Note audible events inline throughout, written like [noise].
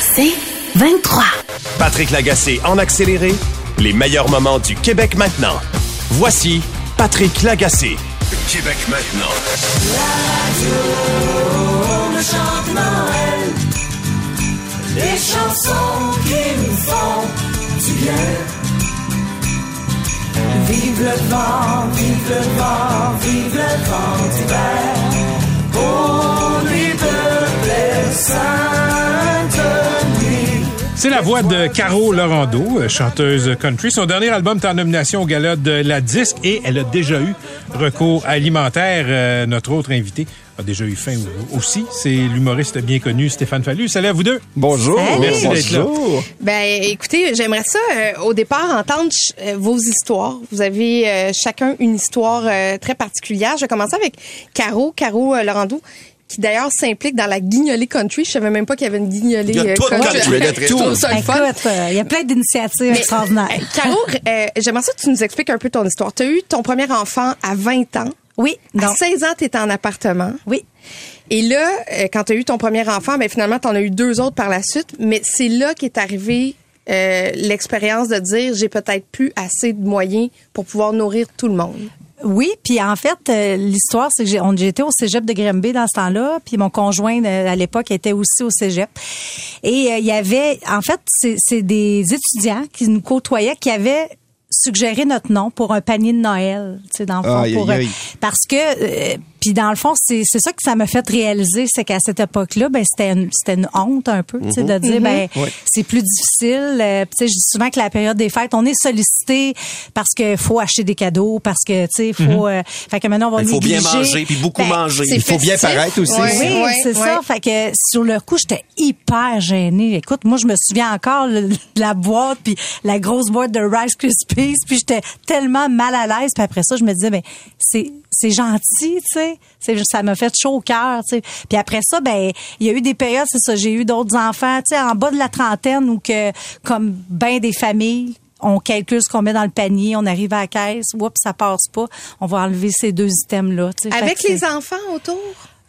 C'est 23. Patrick Lagacé en accéléré, les meilleurs moments du Québec maintenant. Voici Patrick Lagacé. Québec maintenant. Les chansons qui nous font du bien. Vive le vent, vive le vent, vive le vent d'hiver. Pour lui de nuit. C'est la voix de Caro Lorando, euh, chanteuse country. Son dernier album est en nomination au gala de la disque et elle a déjà eu recours alimentaire. Euh, notre autre invité a déjà eu faim aussi. C'est l'humoriste bien connu Stéphane Fallu. Salut à vous deux. Bonjour. Merci d'être là. Bonjour. Ben, écoutez, j'aimerais ça, euh, au départ, entendre euh, vos histoires. Vous avez euh, chacun une histoire euh, très particulière. Je vais commencer avec Caro, Caro euh, Laurando, qui d'ailleurs s'implique dans la guignolée country. Je savais même pas qu'il y avait une guignolée Il y a euh, tout country. country, tout. Écoute, euh, il y a plein d'initiatives Mais, extraordinaires. euh, Caro, euh, j'aimerais ça que tu nous expliques un peu ton histoire. Tu as eu ton premier enfant à 20 ans. Oui, À non. 16 ans, tu étais en appartement. Oui. Et là, euh, quand tu as eu ton premier enfant, ben finalement, tu en as eu deux autres par la suite. Mais c'est là qu'est arrivé euh, l'expérience de dire j'ai peut-être plus assez de moyens pour pouvoir nourrir tout le monde. Oui, puis en fait, euh, l'histoire, c'est que j'étais au cégep de Grimby dans ce temps-là, puis mon conjoint euh, à l'époque était aussi au cégep. Et euh, il y avait, en fait, c'est des étudiants qui nous côtoyaient qui avaient suggéré notre nom pour un panier de Noël, tu sais, dans le fond, Aïe, pour, aïe, aïe. parce que euh, puis dans le fond c'est c'est ça que ça m'a fait réaliser c'est qu'à cette époque-là ben c'était une, c'était une honte un peu tu sais de dire ben Ouais. c'est plus difficile euh, tu sais je dis souvent que la période des fêtes on est sollicité parce que faut acheter des cadeaux parce que tu sais faut euh, fait que maintenant on va Il faut bien manger, puis beaucoup Ben, manger. Il faut bien paraître aussi. Ouais. oui, Ouais, c'est ça. Fait que sur le coup, j'étais hyper gênée. Écoute, moi, je me souviens encore le- de la boîte, puis la grosse boîte de Rice Krispies, puis j'étais tellement mal à l'aise. Puis après ça, je me disais, ben c'est c'est gentil, tu sais. Ça m'a fait chaud au cœur, tu sais. Puis après ça, ben il y a eu des périodes, c'est ça. J'ai eu d'autres enfants, tu sais, en bas de la trentaine, où que comme ben des familles on calcule ce qu'on met dans le panier, on arrive à la caisse, oups, ça passe pas. On va enlever ces deux items-là. Avec les enfants autour?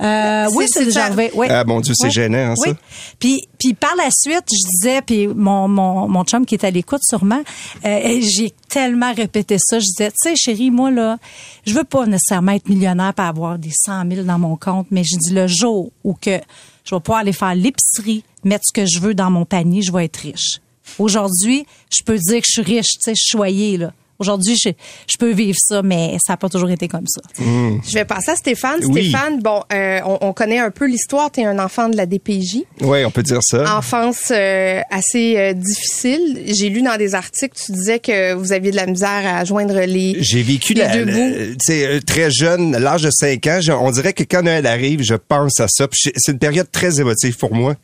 Euh, oui, C'est- arrivé. Oui. Ah, mon Dieu, c'est gênant, hein, ça. Oui. Puis, puis par la suite, je disais, puis mon, mon, mon chum qui est à l'écoute sûrement, euh, j'ai tellement répété ça. Je disais, tu sais, chérie, moi, là, je veux pas nécessairement être millionnaire pour avoir des 100 000 dans mon compte, mais je dis le jour où que je vais pouvoir aller faire l'épicerie, mettre ce que je veux dans mon panier, je vais être riche. Aujourd'hui, je peux dire que je suis riche, tu sais, je suis choyée, là. Aujourd'hui, je, je peux vivre ça, mais ça n'a pas toujours été comme ça. Je vais passer à Stéphane. Oui. Stéphane, bon, euh, on, on connaît un peu l'histoire. Tu es un enfant de la DPJ. Oui, on peut dire ça. Enfance euh, assez euh, difficile. J'ai lu dans des articles, tu disais que vous aviez de la misère à joindre les. J'ai vécu les la, deux la- très jeune, à l'âge de 5 ans. je- on dirait que quand Noël arrive, je pense à ça. C'est une période très émotive pour moi.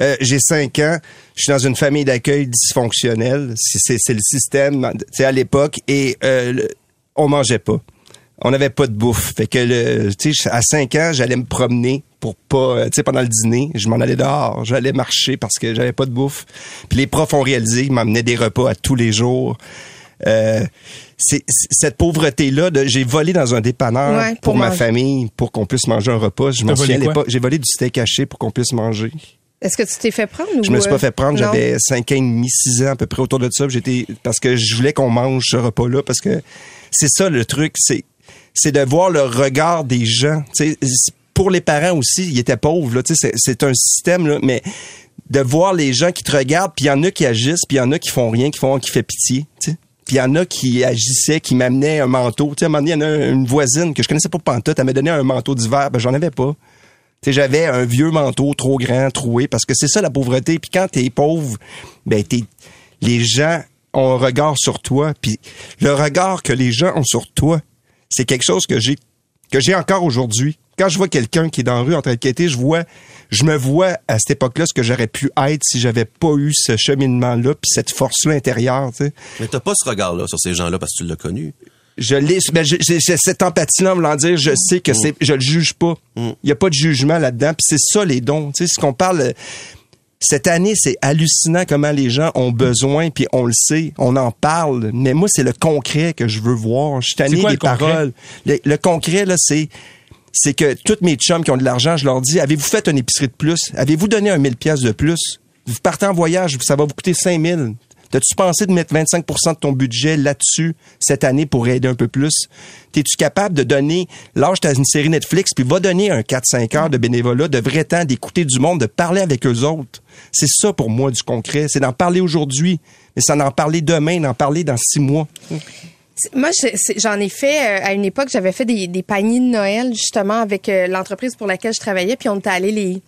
Euh, J'ai 5 ans. Je suis dans une famille d'accueil dysfonctionnelle. C'est- C'est c'est le système, tu sais, à l'époque. Et euh, le- on mangeait pas. On n'avait pas de bouffe. Fait que, le, tu sais, à 5 ans, j'allais me promener pour pas, euh, tu sais, pendant le dîner, je m'en allais dehors. J'allais marcher parce que j'avais pas de bouffe. Puis les profs ont réalisé, ils m'amenaient des repas à tous les jours. Euh, c'est c'est- cette pauvreté là j'ai volé dans un dépanneur Ouais, pour, pour ma famille pour qu'on puisse manger un repas je m'en souviens j'ai volé du steak haché pour qu'on puisse manger Est-ce que tu t'es fait prendre ou je me suis euh, pas fait prendre non? j'avais 5 ans et demi 6 ans à peu près autour de ça j'étais parce que je voulais qu'on mange ce repas là parce que c'est ça le truc c'est c'est de voir le regard des gens pour les parents aussi ils étaient pauvres là c'est- un système là mais de voir les gens qui te regardent, puis il y en a qui agissent, puis il y en a qui font rien, qui font qui fait pitié. Puis il y en a qui agissaient, qui m'amenaient un manteau. Tu sais, à un moment donné, il y en a une voisine que je connaissais pas pantoute, elle m'a donné un manteau d'hiver, ben j'en avais pas. J'avais un vieux manteau trop grand, troué, parce que c'est ça la pauvreté. Puis quand t'es pauvre, ben t'es, les gens ont un regard sur toi. Puis le regard que les gens ont sur toi, c'est quelque chose que j'ai que j'ai encore aujourd'hui. quand je vois quelqu'un qui est dans la rue en train de quêter, je vois, je me vois à cette époque-là ce que j'aurais pu être si j'avais pas eu ce cheminement-là puis cette force-là intérieure, tu sais. Mais t'as pas ce regard-là sur ces gens-là parce que tu l'as connu. Je l'ai, ben, je- j'ai cette empathie-là, en voulant dire, je sais que c'est, je le juge pas. Il y a pas de jugement là-dedans, puis c'est ça les dons. Tu sais, ce qu'on parle, cette année, c'est hallucinant comment les gens ont besoin, puis on le sait, on en parle. Mais moi, c'est le concret que je veux voir. Je suis tanné des le concret? paroles. Le, le concret, là, c'est c'est que toutes mes chums qui ont de l'argent, je leur dis, avez-vous fait une épicerie de plus? Avez-vous donné un 1000 pièces de plus? Vous partez en voyage, ça va vous coûter 5000. T'as-tu pensé de mettre 25% de ton budget là-dessus cette année pour aider un peu plus? T'es-tu capable de donner, lâche ta une série Netflix, puis va donner un 4-5 heures de bénévolat, de vrai temps, d'écouter du monde, de parler avec eux autres? C'est ça pour moi du concret. C'est d'en parler aujourd'hui, mais c'est d'en parler demain, d'en parler dans six mois. Moi, j'en ai fait euh, à une époque, j'avais fait des, des paniers de Noël justement avec euh, l'entreprise pour laquelle je travaillais, puis on était allé les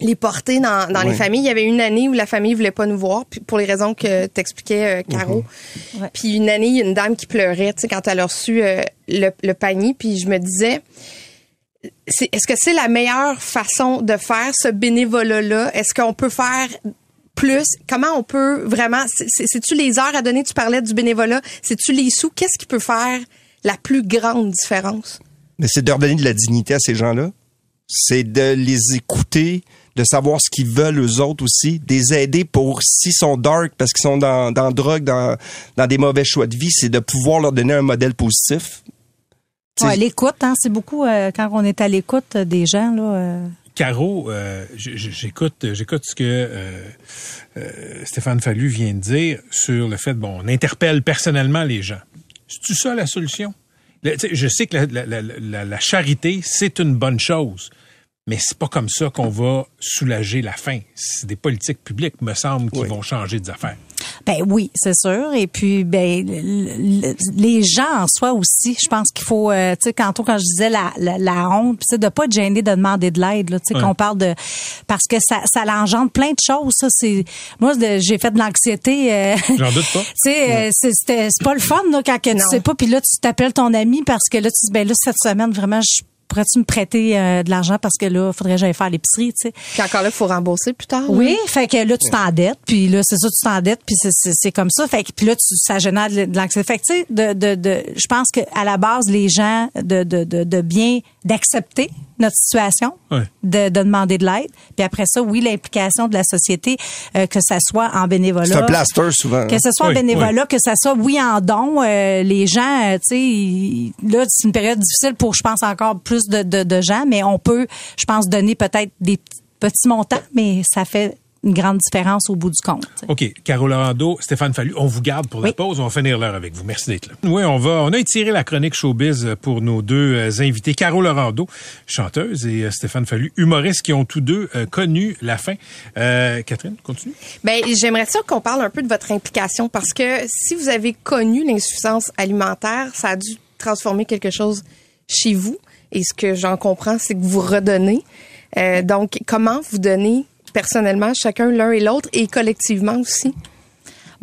les porter dans, dans les familles. Il y avait une année où la famille voulait pas nous voir, puis pour les raisons que t'expliquais, euh, Caro. Ouais. Puis une année, il y a une dame qui pleurait, tu sais, quand elle a reçu euh, le, le panier, puis je me disais, est-ce que c'est la meilleure façon de faire ce bénévolat-là? Est-ce qu'on peut faire plus? Comment on peut vraiment, c'est- c'est- c'est-tu les heures à donner? Tu parlais du bénévolat. C'est-tu les sous? Qu'est-ce qui peut faire la plus grande différence? Mais c'est de leur donner de la dignité à ces gens-là. C'est de les écouter, de savoir ce qu'ils veulent eux autres aussi, de les aider pour s'ils sont dark parce qu'ils sont dans dans drogue, dans dans des mauvais choix de vie, c'est de pouvoir leur donner un modèle positif. Ouais, l'écoute, hein, c'est beaucoup euh, quand on est à l'écoute des gens là. euh, Caro, euh, j'écoute, j'écoute ce que euh, euh, Stéphane Fallu vient de dire sur le fait, bon, on interpelle personnellement les gens. C'est-tu ça la solution? Le- je sais que la- la- la- la charité, c'est une bonne chose, mais c'est pas comme ça qu'on va soulager la faim. C'est des politiques publiques, me semble, qui Oui. vont changer des affaires. Ben oui, c'est sûr. Et puis, ben le- le- les gens en soi aussi. Je pense qu'il faut, euh, tu sais, quand, quand je disais la, la, la honte, puis c'est de pas être gêné de demander de l'aide. là, Tu sais, qu'on parle de parce que ça, ça l'engendre plein de choses. Ça, c'est moi, de- j'ai fait de l'anxiété. euh, [laughs] J'en doute pas. [laughs] Tu sais, euh, c'est c'était- c'est pas le fun là, quand que tu sais pas, puis là tu t'appelles ton ami parce que là tu dis ben là cette semaine vraiment je pourrais-tu me prêter euh, de l'argent parce que là faudrait que j'aille faire l'épicerie, tu sais? Puis encore là, il faut rembourser plus tard. Oui, fait que là tu t'endettes, puis là c'est ça tu t'endettes, puis c'est- c'est c'est comme ça, fait que puis là tu ça génère de de l'anxiété. Fait que tu sais de de de je pense que à la base les gens de de de, de bien d'accepter notre situation, Ouais. de, de demander de l'aide, puis après ça oui l'implication de la société euh, que ça soit en bénévolat. c'est un plaster souvent. Que ce soit Oui, en bénévolat, que ça soit oui en don, euh, les gens, euh, tu sais, ils- là c'est une période difficile pour, je pense, encore plus de, de, de gens, mais on peut, je pense, donner peut-être des petits- petits montants, mais ça fait une grande différence au bout du compte. OK. Carole Lorando, Stéphane Fallu, on vous garde pour la Oui. pause. On va finir l'heure avec vous. Merci d'être là. Oui, on va, on a étiré la chronique showbiz pour nos deux euh, invités. Carole Lorando, chanteuse, et euh, Stéphane Fallu, humoriste, qui ont tous deux euh, connu la fin. Euh, Catherine, continue. Ben, j'aimerais ça qu'on parle un peu de votre implication parce que si vous avez connu l'insuffisance alimentaire, ça a dû transformer quelque chose chez vous. Et ce que j'en comprends, c'est que vous redonnez. Euh, donc, comment vous donnez personnellement, chacun l'un et l'autre, et collectivement aussi?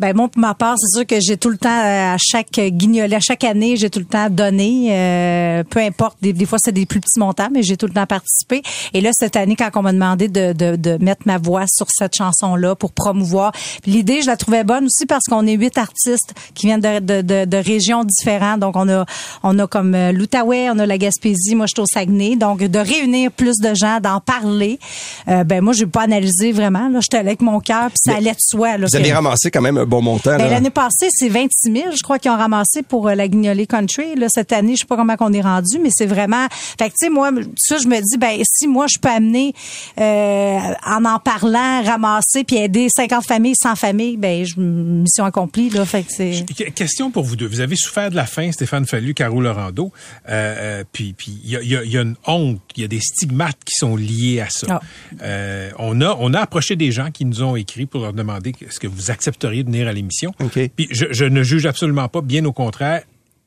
Ben moi, pour ma part, c'est sûr que j'ai tout le temps, euh, à chaque guignolet, à chaque année, j'ai tout le temps donné. euh, peu importe, des, des fois c'est des plus petits montants, mais j'ai tout le temps participé. Et là, cette année, quand on m'a demandé de, de, de mettre ma voix sur cette chanson-là pour promouvoir, l'idée, je la trouvais bonne aussi parce qu'on est huit artistes qui viennent de, de, de, de régions différentes. Donc, on a, on a comme euh, l'Outaouais, on a la Gaspésie, moi, je suis au Saguenay. Donc, de réunir plus de gens, d'en parler. Euh, ben moi, j'ai pas analysé vraiment. Là, j'étais allée avec mon cœur, puis ça allait de soi. Là, Vous avez ramassé quand même un bon montant. ben. L'année passée, c'est 26 000, je crois, qu'ils ont ramassé pour euh, la Guignolée Country. Là, cette année, je sais pas comment qu'on est rendu, mais c'est vraiment... Fait que, tu sais, moi, ça, je me dis, ben si moi, je peux amener, euh, en en parlant, ramasser, puis aider 50 familles, 100 familles, ben je, mission accomplie, là. Fait que c'est... Qu- Question pour vous deux. Vous avez souffert de la faim, Stéphane Fallu, Caro Lorando. Euh, puis puis il y a, il y a- il y a une honte, il y a des stigmates qui sont liés à ça. Ah. Euh, on a on a approché des gens qui nous ont écrit pour leur demander est-ce que vous accepteriez de venir à l'émission. Puis je, je ne juge absolument pas, bien au contraire,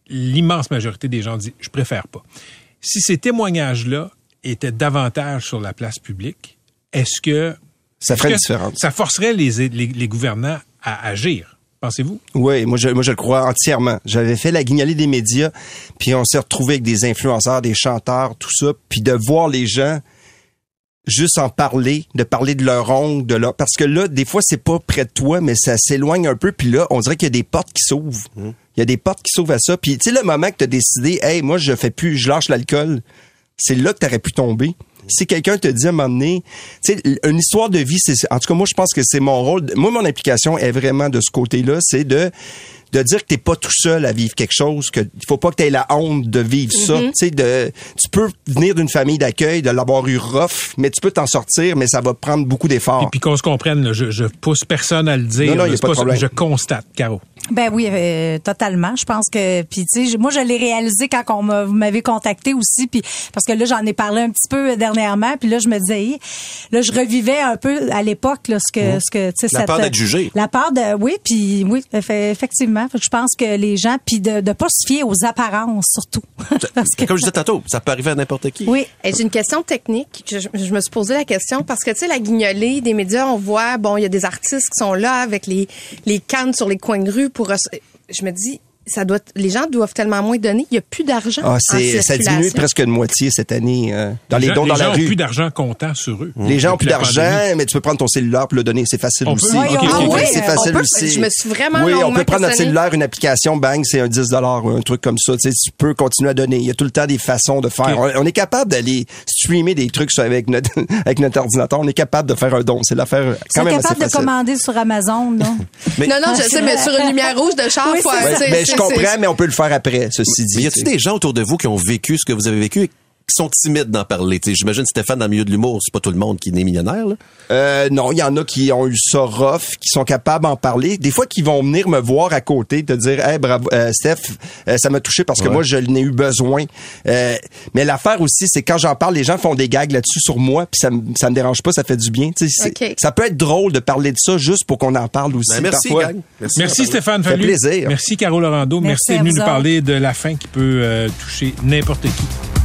l'immense majorité des gens disent je préfère pas. Si ces témoignages-là étaient davantage sur la place publique, est-ce que Ça ferait une différence. Ça forcerait les, les, les gouvernants à agir? pensez-vous? Oui, moi je, moi je le crois entièrement. J'avais fait la guignolée des médias, puis on s'est retrouvé avec des influenceurs, des chanteurs, tout ça, puis de voir les gens juste en parler, de parler de leur ongle, de leur parce que là des fois c'est pas près de toi mais ça s'éloigne un peu puis là on dirait qu'il y a des portes qui s'ouvrent. Hum. Il y a des portes qui s'ouvrent à ça puis tu sais le moment que tu as décidé "Hey, moi je fais plus, je lâche l'alcool." C'est là que tu aurais pu tomber. Si quelqu'un te dit à un moment donné, tu sais, une histoire de vie, c'est, en tout cas, moi, je pense que c'est mon rôle. Moi, mon implication est vraiment de ce côté-là, c'est de, de dire que t'es pas tout seul à vivre quelque chose, que il faut pas que tu aies la honte de vivre ça. Tu sais, de, tu peux venir d'une famille d'accueil, de l'avoir eu rough, mais tu peux t'en sortir, mais ça va prendre beaucoup d'efforts. Et puis qu'on se comprenne, là, je, je pousse personne à le dire. Non, non, y a pas de ça, problème. Je constate, Caro. Ben oui, euh, totalement. Je pense que puis tu sais, moi je l'ai réalisé quand on m'avez contacté aussi puis parce que là j'en ai parlé un petit peu dernièrement puis là je me disais là je revivais un peu à l'époque ce que ce que tu sais La cette- peur d'être jugé. La peur de oui puis oui effe- effectivement, Je pense que les gens puis de de pas se fier aux apparences surtout. [laughs] parce que Comme je disais tantôt, ça peut arriver à n'importe qui. oui, Et J'ai une question technique. que Je, je me suis posé la question parce que, tu sais, la guignolée des médias, on voit, bon, il y a des artistes qui sont là avec les, les cannes sur les coins de rue pour... rece- Je me dis, ça doit, les gens doivent tellement moins donner. Il n'y a plus d'argent. Ah, en c'est, ça diminue presque de moitié cette année euh, dans les gens, dons dans les la gens ont rue. plus d'argent comptant sur eux. Les gens ont plus d'argent, pandémie. mais tu peux prendre ton cellulaire pour le donner. C'est facile On peut? aussi. Oui, on- Ah Ok, oui, c'est facile peut- aussi. Je me suis vraiment Oui, on peut prendre notre cellulaire, une application, bang, c'est un 10 ou un truc comme ça. Tu, sais, tu peux continuer à donner. Il y a tout le temps des façons de faire. On, on est capable d'aller streamer des trucs avec notre, [laughs] avec notre ordinateur. On est capable de faire un don. C'est l'affaire quand même assez capables de facile. commander sur Amazon non Mais, Non, non, je sais, mais sur une lumière rouge de char, Comprends, mais on peut le faire après, ceci dit. mais y a-t-il des gens autour de vous qui ont vécu ce que vous avez vécu et qui sont timides d'en parler? Tu sais, J'imagine Stéphane, dans le milieu de l'humour, c'est pas tout le monde qui est né millionnaire. Là. Euh, non, il y en a qui ont eu ça rough, qui sont capables d'en parler. Des fois, qui vont venir me voir à côté, te dire, hey, bravo, euh, Steph, euh, ça m'a touché parce que Ouais. moi, je n'ai eu besoin. Euh, mais l'affaire aussi, c'est quand j'en parle, les gens font des gags là-dessus sur moi, puis ça, me- ça me dérange pas, ça fait du bien. Tu sais, c'est- Ok. Ça peut être drôle de parler de ça juste pour qu'on en parle aussi. Ben, merci, parfois. gang. Merci Stéphane Ça fait Fallu. plaisir. Merci Caro Laurando. Merci, Merci d'être venu nous parler de la faim qui peut euh, toucher n'importe qui.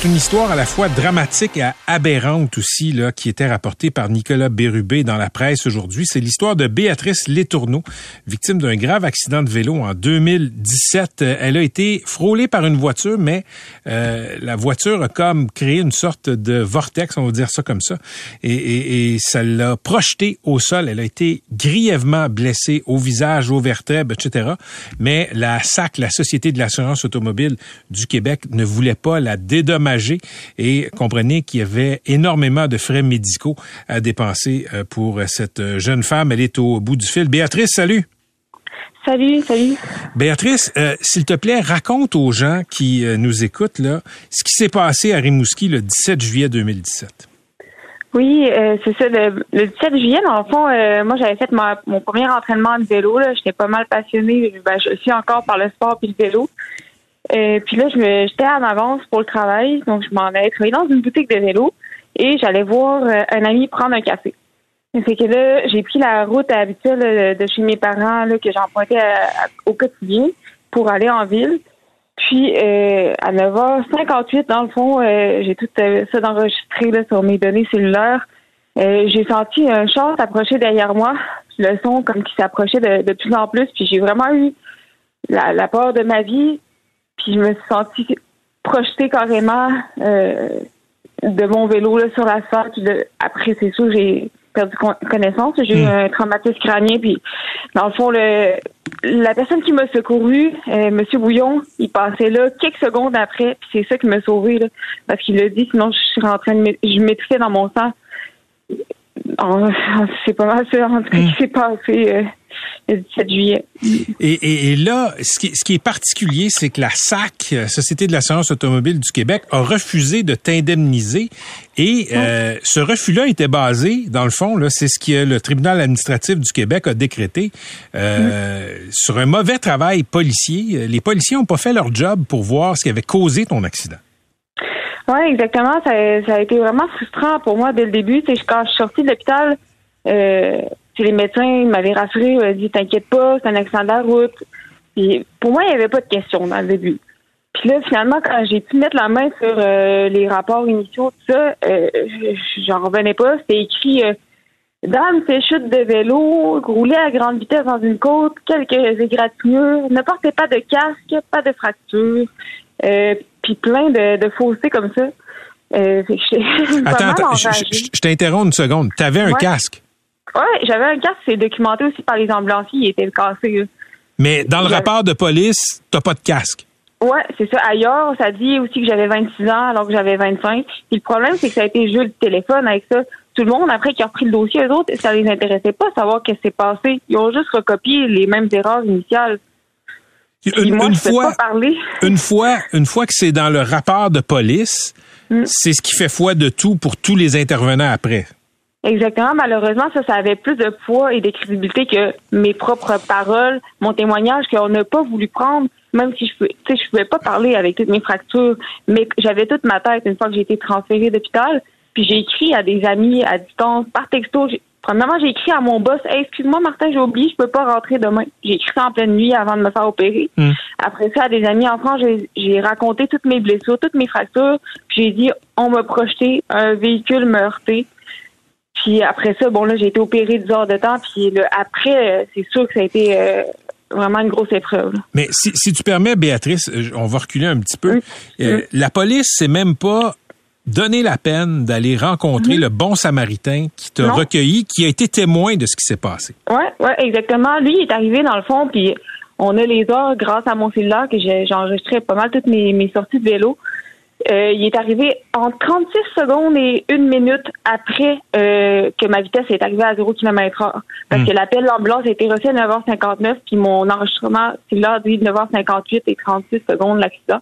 C'est une histoire à la fois dramatique et aberrante aussi, là, qui était rapportée par Nicolas Bérubé dans la presse aujourd'hui. C'est l'histoire de Béatrice Létourneau, victime d'un grave accident de vélo en 2017. Euh, Elle a été frôlée par une voiture, mais euh, la voiture a comme créé une sorte de vortex, on va dire ça comme ça, et, et, et ça l'a projetée au sol. Elle a été grièvement blessée au visage, aux vertèbres, etc. Mais la SAC, la Société de l'assurance automobile du Québec, ne voulait pas la dédommager et comprenez qu'il y avait énormément de frais médicaux à dépenser euh, pour cette jeune femme. Elle est au bout du fil. Béatrice, salut. Salut, salut. Béatrice, euh, s'il te plaît, raconte aux gens qui euh, nous écoutent là ce qui s'est passé à Rimouski le 17 juillet 2017. Oui, euh, c'est ça. Le, le 17 juillet, dans le fond, euh, moi, j'avais fait ma- mon premier entraînement de vélo. J'étais pas mal passionnée. Ben, je suis encore par le sport puis le vélo. Euh, puis là, je me, j'étais en avance pour le travail, donc je m'en allais travailler dans une boutique de vélo et j'allais voir euh, un ami prendre un café. Fait que là, j'ai pris la route habituelle euh, de chez mes parents là, que j'empruntais à- au quotidien pour aller en ville. Puis euh, à 9h58, dans le fond, euh, j'ai tout euh, ça d'enregistré sur mes données cellulaires. Euh, j'ai senti un char s'approcher derrière moi, le son comme qui s'approchait de, plus en plus. Puis j'ai vraiment eu la peur de ma vie. Puis je me suis sentie projetée carrément euh, de mon vélo là, sur l'asphalte. Après, c'est sûr, j'ai perdu con- connaissance. J'ai eu Hmm. un traumatisme crânien, puis dans le fond, le, la personne qui m'a secouru, euh, Monsieur Bouillon, il passait là quelques secondes après, puis c'est ça qui m'a sauvé, là, parce qu'il l'a dit, sinon je suis en train de je m'étouffais dans mon sang. C'est pas mal ça, en tout cas, Hmm. qui s'est passé euh, le 17 juillet. Et, et- et là, ce qui, ce qui est particulier, c'est que la SAC, euh, Société de l'assurance automobile du Québec, a refusé de t'indemniser. Et euh, ce refus-là était basé, dans le fond, là, c'est ce que le tribunal administratif du Québec a décrété, euh, sur un mauvais travail policier. Les policiers n'ont pas fait leur job pour voir ce qui avait causé ton accident. Oui, exactement. Ça, ça a été vraiment frustrant pour moi dès le début. Tu sais, quand je suis sortie de l'hôpital, euh, les médecins m'avaient rassuré, ils m'avaient dit T'inquiète pas, c'est un accident de la route. Puis, pour moi, il n'y avait pas de question dans le début. Puis là, finalement, quand j'ai pu mettre la main sur euh, les rapports initiaux, tout ça, euh, je- j'en revenais pas. C'était écrit euh, Dame fait chute de vélo, roulait à grande vitesse dans une côte, quelques égratignures, ne portez pas de casque, pas de fracture, euh, puis plein de, de faussetés comme ça. [laughs] Attends, je, enragée. je- je t'interromps une seconde. Tu avais un Ouais. casque, Ouais, j'avais un casque, c'est documenté aussi par les ambulanciers, il était cassé. mais dans le rapport de police, t'as pas de casque. Ouais, c'est ça. Ailleurs, ça dit aussi que j'avais 26 ans alors que j'avais 25. Puis le problème, c'est que ça a été jeu de téléphone avec ça. Tout le monde, après qui a repris le dossier, eux autres, ça les intéressait pas savoir qu'est-ce qui s'est passé. Ils ont juste recopié les mêmes erreurs initiales. Une, moi, fois, pas [laughs] une fois, une fois que c'est dans le rapport de police, Mm. c'est ce qui fait foi de tout pour tous les intervenants après. Exactement. Malheureusement, ça, ça avait plus de poids et de crédibilité que mes propres paroles, mon témoignage qu'on n'a pas voulu prendre, même si je sais, je pouvais pas parler avec toutes mes fractures, mais j'avais toute ma tête une fois que j'ai été transférée d'hôpital. Puis j'ai écrit à des amis à distance, par texto. J'ai- Premièrement, j'ai écrit à mon boss, Hey, excuse-moi Martin, j'ai oublié, je peux pas rentrer demain. J'ai écrit ça en pleine nuit avant de me faire opérer. Mm. Après ça, à des amis en France, j'ai- j'ai raconté toutes mes blessures, toutes mes fractures. Puis j'ai dit, on m'a projeté, un véhicule m'a heurté. Puis après ça, bon là, j'ai été opérée 10 heures de temps. Puis là, après, euh, c'est sûr que ça a été euh, vraiment une grosse épreuve. Mais si, si tu permets, Béatrice, euh, on va reculer un petit peu. Euh, La police s'est même pas donné la peine d'aller rencontrer le bon samaritain qui t'a recueilli, qui a été témoin de ce qui s'est passé. Ouais, ouais, exactement. Lui, il est arrivé dans le fond, puis on a les heures grâce à mon cellulaire que enregistré pas mal toutes mes, mes sorties de vélo. Euh, il est arrivé en 36 secondes et une minute après euh, que ma vitesse est arrivée à 0 km heure. Parce que l'appel d'ambulance a été reçu à 9h59, puis mon enregistrement cellulaire dit 9h58 et 36 secondes l'accident.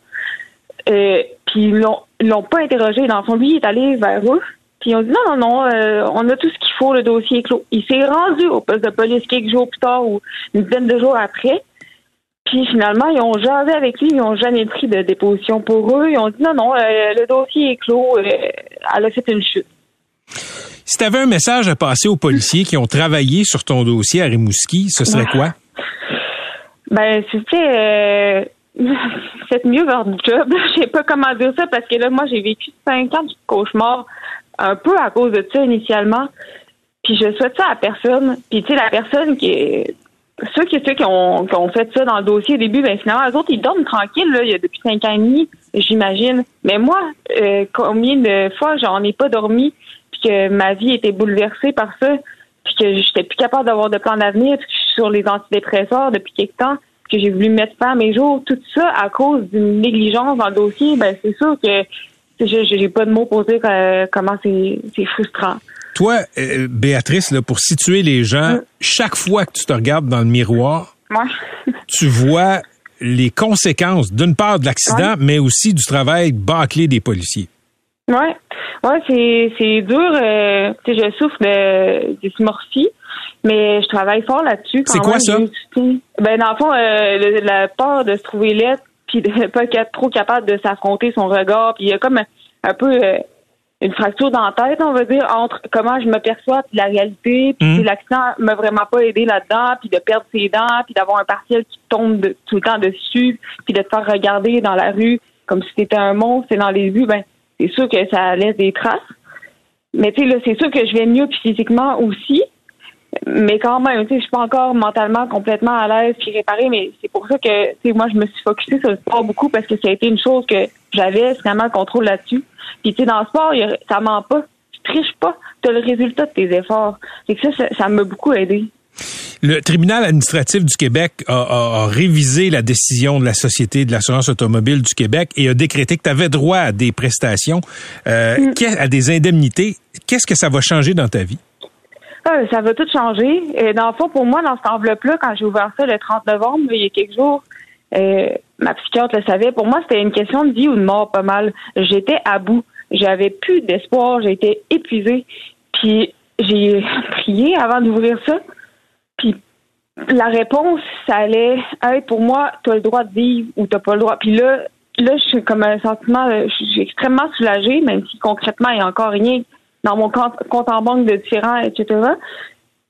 Euh, puis ils l'ont l'ont pas interrogé. Dans le fond, lui, il est allé vers eux. Puis ils ont dit non, non, non, euh, on a tout ce qu'il faut, le dossier est clos. Il s'est rendu au poste de police quelques jours plus tard ou une dizaine de jours après. Puis finalement, ils ont jasé avec lui, ils n'ont jamais pris de déposition pour eux. Ils ont dit non, non, euh, le dossier est clos, euh, elle a fait une chute. Si tu avais un message à passer aux policiers qui ont travaillé sur ton dossier à Rimouski, ce serait quoi? [laughs] Ben, c'était euh, [laughs] faites mieux votre job. [laughs] Je sais pas comment dire ça parce que là, moi, j'ai vécu cinq ans de cauchemar un peu à cause de ça initialement. Puis je souhaite ça à personne. Puis tu sais, la personne qui est ceux qui, ceux qui ont, qui ont fait ça dans le dossier au début, ben finalement, les autres, ils dorment tranquilles, là, il y a depuis cinq ans et demi, j'imagine. Mais moi, euh, combien de fois j'en ai pas dormi, puis que ma vie était bouleversée par ça, puis que j'étais plus capable d'avoir de plan d'avenir, puis que je suis sur les antidépresseurs depuis quelque temps, puis que j'ai voulu mettre fin à mes jours, tout ça à cause d'une négligence dans le dossier, ben c'est sûr que j'ai pas de mots pour dire euh, comment c'est frustrant. Toi, euh, Béatrice, là, pour situer les gens, chaque fois que tu te regardes dans le miroir, [laughs] tu vois les conséquences, d'une part de l'accident, mais aussi du travail bâclé des policiers. Ouais, ouais, c'est c'est dur. euh, je souffre de dysmorphie, mais je travaille fort là-dessus. C'est quoi même. ça? Ben dans le fond, euh, le- la peur de se trouver laide, puis [laughs] de pas être trop capable de s'affronter son regard, puis il y a comme un, un peu euh, une fracture dans la tête, on va dire, entre comment je me perçois puis la réalité, puis si l'accident m'a vraiment pas aidé là-dedans, puis de perdre ses dents, puis d'avoir un partiel qui tombe de- tout le temps dessus, puis de te faire regarder dans la rue comme si t'étais un monstre et dans les vues, ben c'est sûr que ça laisse des traces. Mais tu sais, là, c'est sûr que je vais mieux physiquement aussi. Mais quand même, tu sais, je suis pas encore mentalement complètement à l'aise puis réparée, mais c'est pour ça que, tu sais, moi, je me suis focusée sur le sport beaucoup parce que ça a été une chose que j'avais finalement le contrôle là-dessus. Puis, tu sais, dans le sport, il y a- ça ment pas. triches pas, tu as le résultat de tes efforts. Et que ça, ça- m'a beaucoup aidé. Le tribunal administratif du Québec a, a- a révisé la décision de la Société de l'assurance automobile du Québec et a décrété que tu avais droit à des prestations, euh, Mm. à des indemnités. Qu'est-ce que ça va changer dans ta vie? Ça va tout changer. Et dans le fond, pour moi, dans cette enveloppe-là, quand j'ai ouvert ça le 30 novembre, il y a quelques jours, euh, ma psychiatre le savait. Pour moi, c'était une question de vie ou de mort, pas mal. J'étais à bout. J'avais plus d'espoir. J'étais épuisée. Puis j'ai [laughs] prié avant d'ouvrir ça. Puis la réponse, ça allait être pour moi, tu as le droit de vivre ou t'as pas le droit. Puis là, là, je suis comme un sentiment, euh, je suis extrêmement soulagée, même si concrètement, il n'y a encore rien dans mon compte, en banque de différents, etc.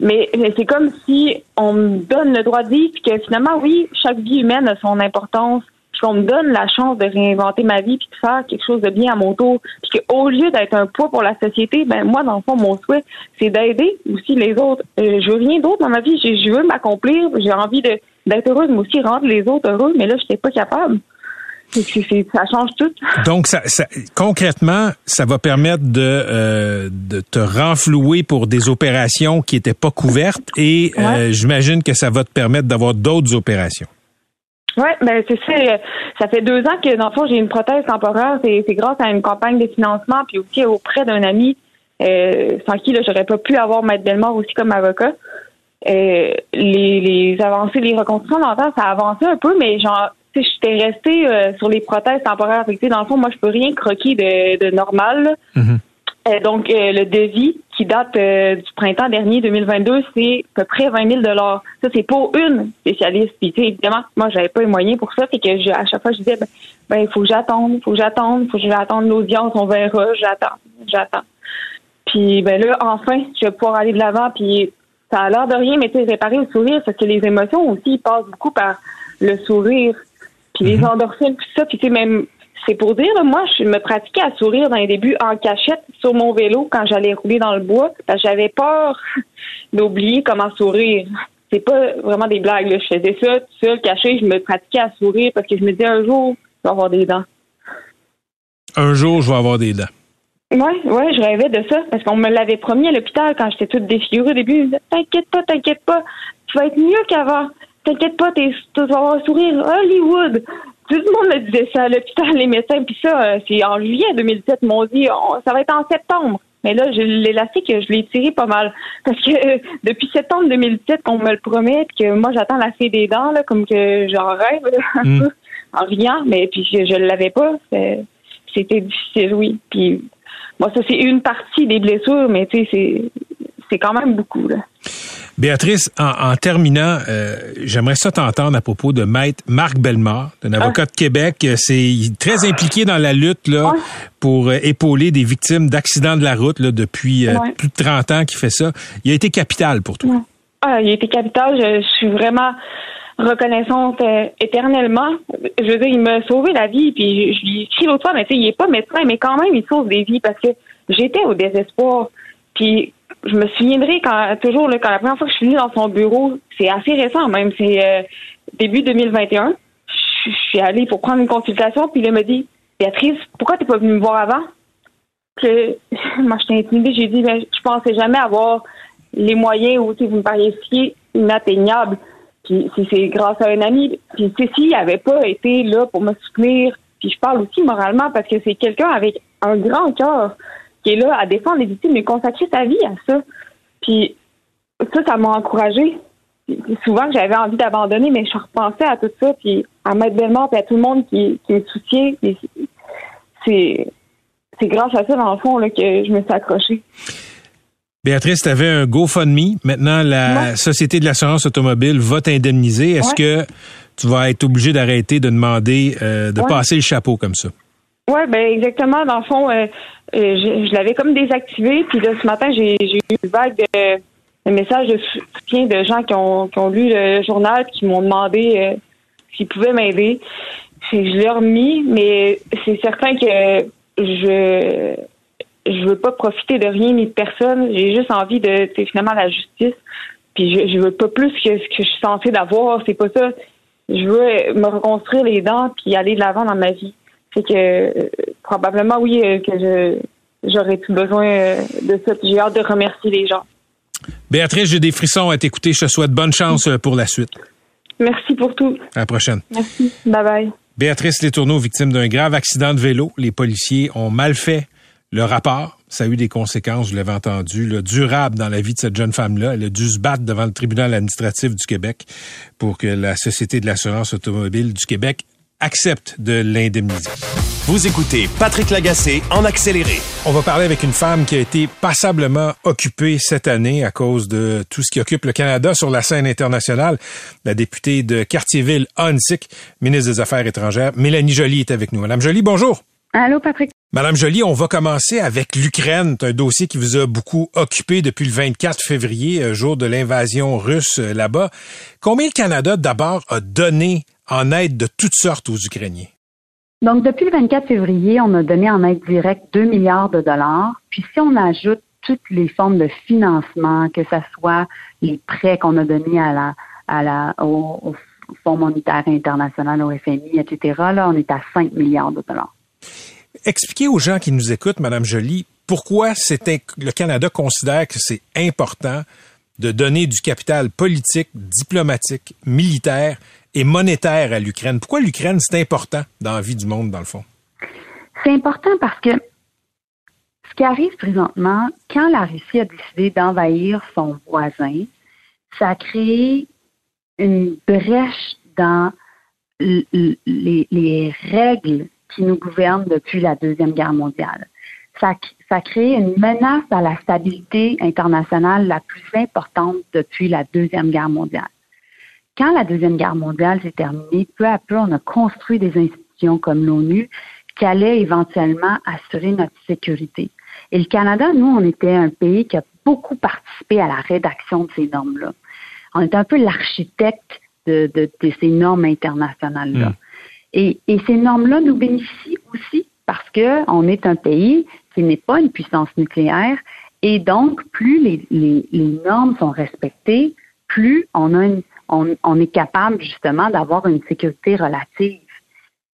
Mais, c'est comme si on me donne le droit de vivre, puis que finalement, oui, chaque vie humaine a son importance, puis qu'on me donne la chance de réinventer ma vie, puis de faire quelque chose de bien à mon tour, puis qu'au lieu d'être un poids pour la société, ben moi, dans le fond, mon souhait, c'est d'aider aussi les autres. Euh, je veux rien d'autre dans ma vie, je, veux m'accomplir, j'ai envie d'être heureuse, mais aussi rendre les autres heureux, mais là, je n'étais pas capable. Ça change tout. Donc, ça, ça- concrètement, ça va permettre de, euh, de te renflouer pour des opérations qui n'étaient pas couvertes et euh, j'imagine que ça va te permettre d'avoir d'autres opérations. Oui, ben c'est ça. euh, Ça fait deux ans que dans le fond j'ai une prothèse temporaire. C'est grâce à une campagne de financement puis aussi auprès d'un ami euh, sans qui là j'aurais pas pu avoir Maître Bellemare aussi comme avocat. Euh, les, les avancées, les reconstructions dentaires, ça a avancé un peu, mais genre j'étais restée euh, sur les prothèses temporaires. Fait dans le fond, moi je peux rien croquer de, de normal. là. Euh, donc, euh, le devis qui date du printemps dernier 2022, c'est à peu près 20 000 Ça, c'est pour une spécialiste. Puis, tu sais, évidemment, moi, j'avais pas les moyens pour ça. Fait que je, à chaque fois, je disais, ben, ben, il faut que j'attende, il faut que j'attende, il faut que j'attende l'audience, on verra, j'attends, j'attends. Puis, ben là, enfin, je vais pouvoir aller de l'avant. Puis, ça a l'air de rien, mais tu sais, réparer le sourire, parce que les émotions aussi, ils passent beaucoup par le sourire. Puis les endorphines, puis ça, puis tu sais, même, c'est pour dire, là, moi, je me pratiquais à sourire dans les débuts en cachette sur mon vélo quand j'allais rouler dans le bois, parce que j'avais peur [laughs] d'oublier comment sourire. C'est pas vraiment des blagues, là. Je faisais ça tout seul, caché, je me pratiquais à sourire parce que je me disais un jour, je vais avoir des dents. Un jour, je vais avoir des dents. Ouais, ouais, je rêvais de ça parce qu'on me l'avait promis à l'hôpital quand j'étais toute défigurée au début. T'inquiète pas, t'inquiète pas, tu vas être mieux qu'avant. T'inquiète pas, t'es- tu vas avoir un sourire Hollywood. Tout le monde me disait ça à l'hôpital, les médecins. Puis ça, euh, c'est en juillet 2017, ils m'ont dit, on- ça va être en septembre. Mais là, j'ai l'élastique, je l'ai tiré pas mal. Parce que euh, depuis septembre 2017 qu'on me le promet, puis que moi, j'attends la fée des dents, là, comme que j'en rêve là, un Mm. peu, en riant, mais puis je, je l'avais pas. C'était difficile, oui. Puis Bon, ça, c'est une partie des blessures, mais tu sais, c'est, c'est quand même beaucoup, là. Béatrice, en, en terminant, euh, j'aimerais ça t'entendre à propos de Maître Marc Bellemare, un avocat de Québec. Euh, C'est très impliqué dans la lutte là, pour euh, épauler des victimes d'accidents de la route là, depuis euh, Ouais. plus de 30 ans qu'il fait ça. Il a été capital pour toi. Ah, il a été capital. Je, je suis vraiment reconnaissante euh, éternellement. Je veux dire, il m'a sauvé la vie. Puis je, je lui écrit l'autre fois, mais tu sais, il est pas médecin, mais quand même, il sauve des vies parce que j'étais au désespoir. Puis je me souviendrai quand toujours là, quand la première fois que je suis venue dans son bureau, c'est assez récent même, c'est euh, début 2021. Je, suis allée pour prendre une consultation, puis il m'a dit Béatrice, pourquoi t'es pas venue me voir avant? que [laughs] moi j'étais intimidée, j'ai dit ben, je pensais jamais avoir les moyens sais, vous me paraissiez inatteignables. Puis c'est- c'est grâce à un ami. Puis s'il n'avait pas été là pour me soutenir, puis je parle aussi moralement parce que c'est quelqu'un avec un grand cœur qui est là à défendre les victimes et consacrer sa vie à ça. Puis ça, ça m'a encouragée. Puis souvent j'avais envie d'abandonner, mais je repensais à tout ça, puis à Maître Bellemare, puis à tout le monde qui, qui me soutient. C'est c'est grâce à ça, dans le fond, là, que je me suis accrochée. Béatrice, tu avais un GoFundMe. Maintenant, la Société de l'assurance automobile va t'indemniser. Est-ce Ouais. que tu vas être obligé d'arrêter de demander euh, de Ouais. passer le chapeau comme ça? Oui, ben exactement. Dans le fond, euh, euh, je, je l'avais comme désactivé. Puis là, ce matin, j'ai eu une vague de, de messages de soutien de gens qui ont, qui ont lu le journal qui m'ont demandé euh, s'ils pouvaient m'aider. Je l'ai remis, mais c'est certain que je je veux pas profiter de rien ni de personne. J'ai juste envie de finalement la justice. Puis je, je veux pas plus que ce que je suis censée d'avoir. C'est pas ça. Je veux me reconstruire les dents puis aller de l'avant dans ma vie. C'est que euh, probablement oui euh, que je j'aurais plus besoin euh, de ça. J'ai hâte de remercier les gens. Béatrice, j'ai des frissons à t'écouter. Je te souhaite bonne chance pour la suite. Merci pour tout. À la prochaine. Merci. Bye bye. Béatrice Letourneau, victime d'un grave accident de vélo. Les policiers ont mal fait le rapport. Ça a eu des conséquences, vous l'avez entendu, là, durables dans la vie de cette jeune femme-là. Elle a dû se battre devant le tribunal administratif du Québec pour que la Société de l'assurance automobile du Québec accepte de l'indemniser. Vous écoutez Patrick Lagacé en accéléré. On va parler avec une femme qui a été passablement occupée cette année à cause de tout ce qui occupe le Canada sur la scène internationale. La députée de Cartierville, Hansik, ministre des Affaires étrangères, Mélanie Joly est avec nous. Madame Joly, bonjour. Allô, Patrick. Madame Joly, on va commencer avec l'Ukraine. C'est un dossier qui vous a beaucoup occupé depuis le 24 février, euh, jour de l'invasion russe euh, là-bas. Combien le Canada, d'abord, a donné en aide de toutes sortes aux Ukrainiens? Donc, depuis le 24 février, on a donné en aide directe 2 milliards de dollars. Puis, si on ajoute toutes les formes de financement, que ce soit les prêts qu'on a donnés à la, à la, au, au Fonds monétaire international, au FMI, etc., là, on est à 5 milliards de dollars. Expliquez aux gens qui nous écoutent, Madame Joly, pourquoi le Canada considère que c'est important de donner du capital politique, diplomatique, militaire et monétaire à l'Ukraine. Pourquoi l'Ukraine, c'est important dans la vie du monde, dans le fond? C'est important parce que ce qui arrive présentement, quand la Russie a décidé d'envahir son voisin, ça a créé une brèche dans les, les règles qui nous gouvernent depuis la Deuxième Guerre mondiale. Ça, ça a créé une menace à la stabilité internationale la plus importante depuis la Deuxième Guerre mondiale. Quand la Deuxième Guerre mondiale s'est terminée, peu à peu, on a construit des institutions comme l'ONU qui allaient éventuellement assurer notre sécurité. Et le Canada, nous, on était un pays qui a beaucoup participé à la rédaction de ces normes-là. On est un peu l'architecte de, de, de ces normes internationales-là. Et, et ces normes-là nous bénéficient aussi parce que on est un pays qui n'est pas une puissance nucléaire et donc plus les, les, les normes sont respectées, plus on a une, on, est capable justement d'avoir une sécurité relative.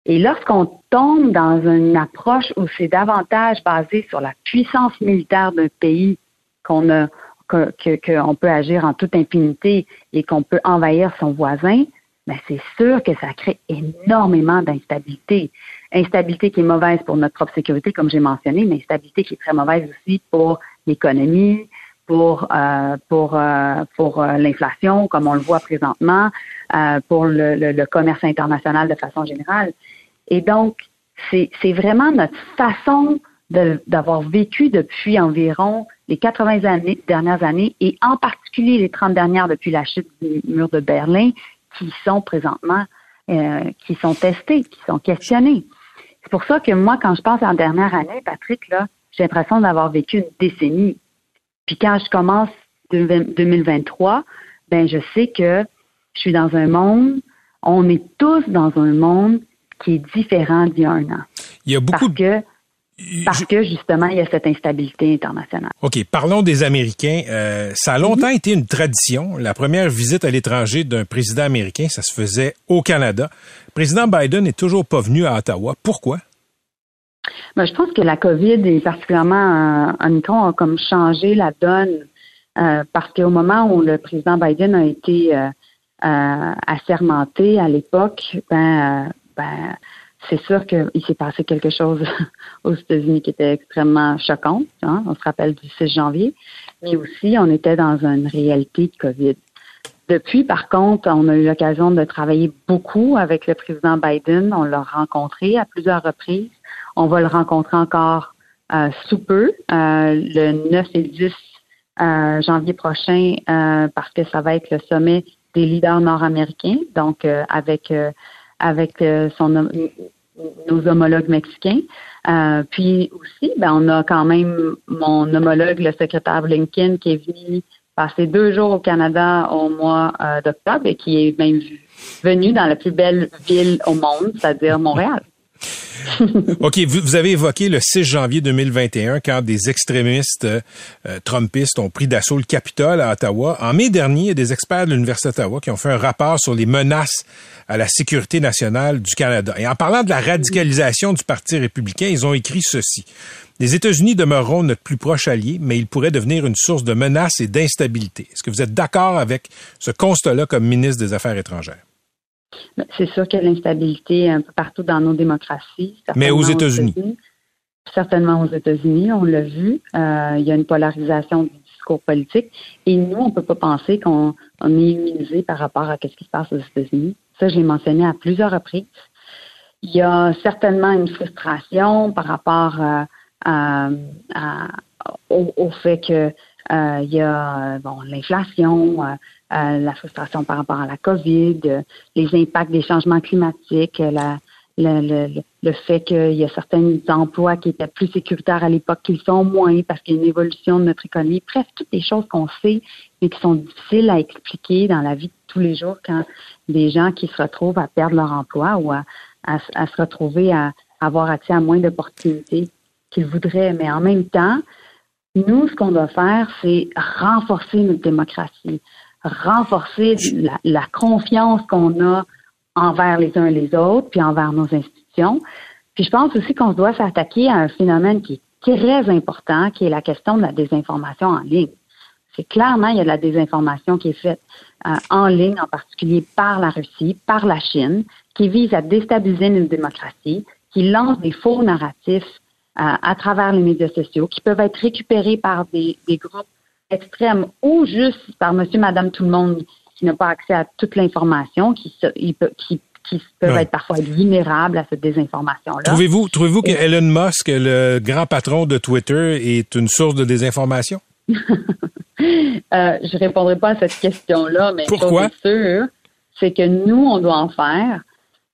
Et lorsqu'on tombe dans une approche où c'est davantage basé sur la puissance militaire d'un pays qu'on peut agir en toute impunité et qu'on peut envahir son voisin, ben c'est sûr que ça crée énormément d'instabilité. Instabilité qui est mauvaise pour notre propre sécurité, comme j'ai mentionné, mais instabilité qui est très mauvaise aussi pour l'économie, pour euh, pour euh, pour euh, l'inflation, comme on le voit présentement, pour le, commerce international de façon générale. Et donc, c'est vraiment notre façon d'avoir vécu depuis environ les 80 années, dernières années et en particulier les 30 dernières depuis la chute du mur de Berlin qui sont présentement, qui sont testés, qui sont questionnés. C'est pour ça que moi, quand je pense à la dernière année, Patrick, là, j'ai l'impression d'avoir vécu une décennie. Puis quand je commence de- 2023, ben je sais que je suis dans un monde, on est tous dans un monde qui est différent d'il y a un an. Il y a beaucoup Parce que, parce que justement, il y a cette instabilité internationale. OK, parlons des Américains. Euh, ça a longtemps été une tradition. La première visite à l'étranger d'un président américain, ça se faisait au Canada. Le président Biden n'est toujours pas venu à Ottawa. Pourquoi? Ben, je pense que la COVID et particulièrement euh, Omicron a comme changé la donne euh, parce qu'au moment où le président Biden a été euh, euh, assermenté à l'époque, ben, euh, ben c'est sûr qu'il s'est passé quelque chose [laughs] aux États-Unis qui était extrêmement choquant. hein. On se rappelle du 6 janvier, mais aussi on était dans une réalité de COVID. Depuis, par contre, on a eu l'occasion de travailler beaucoup avec le président Biden. On l'a rencontré à plusieurs reprises. On va le rencontrer encore euh, sous peu, euh, le 9 et 10 euh, janvier prochain, parce que ça va être le sommet des leaders nord-américains, donc avec avec son nos homologues mexicains. Puis aussi, ben, on a quand même mon homologue, le secrétaire Blinken, qui est venu passer deux jours au Canada au mois d'octobre et qui est même venu dans la plus belle ville au monde, c'est-à-dire Montréal. [laughs] OK, vous, vous avez évoqué le 6 janvier 2021 quand des extrémistes euh, euh, trumpistes ont pris d'assaut le Capitole à Ottawa. En mai dernier, il y a des experts de l'Université d'Ottawa qui ont fait un rapport sur les menaces à la sécurité nationale du Canada. Et en parlant de la radicalisation du Parti républicain, ils ont écrit ceci. Les États-Unis demeureront notre plus proche allié, mais ils pourraient devenir une source de menaces et d'instabilité. Est-ce que vous êtes d'accord avec ce constat-là comme ministre des Affaires étrangères? C'est sûr qu'il y a l'instabilité un peu partout dans nos démocraties. Mais aux États-Unis. Certainement aux États-Unis, on l'a vu. Euh, il y a une polarisation du discours politique. Et nous, on ne peut pas penser qu'on on est immunisé par rapport à ce qui se passe aux États-Unis. Ça, je l'ai mentionné à plusieurs reprises. Il y a certainement une frustration par rapport euh, à- à- au, au fait que euh, il y a euh, bon l'inflation, euh, euh, la frustration par rapport à la COVID, les impacts des changements climatiques, la, le, le, le fait qu'il y a certains emplois qui étaient plus sécuritaires à l'époque qu'ils sont moins parce qu'il y a une évolution de notre économie. Bref, toutes des choses qu'on sait mais qui sont difficiles à expliquer dans la vie de tous les jours quand des gens qui se retrouvent à perdre leur emploi ou à, à, à se retrouver à avoir accès à moins d'opportunités qu'ils voudraient. Mais en même temps, nous, ce qu'on doit faire, c'est renforcer notre démocratie, renforcer la, confiance qu'on a envers les uns les autres, puis envers nos institutions. Puis je pense aussi qu'on doit s'attaquer à un phénomène qui est très important, qui est la question de la désinformation en ligne. C'est clairement, il y a de la désinformation qui est faite euh, en ligne, en particulier par la Russie, par la Chine, qui vise à déstabiliser notre démocratie, qui lance des faux narratifs à travers les médias sociaux, qui peuvent être récupérés par des, des groupes extrêmes ou juste par monsieur, madame, tout le monde qui n'a pas accès à toute l'information, qui, se- il peut- qui, qui peuvent Ouais. être parfois être vulnérables à cette désinformation-là. Trouvez-vous trouvez-vous que Elon Musk, le grand patron de Twitter, est une source de désinformation? [laughs] Euh, je répondrai pas à cette question-là, mais Pourquoi? chose est sûre, c'est que nous, on doit en faire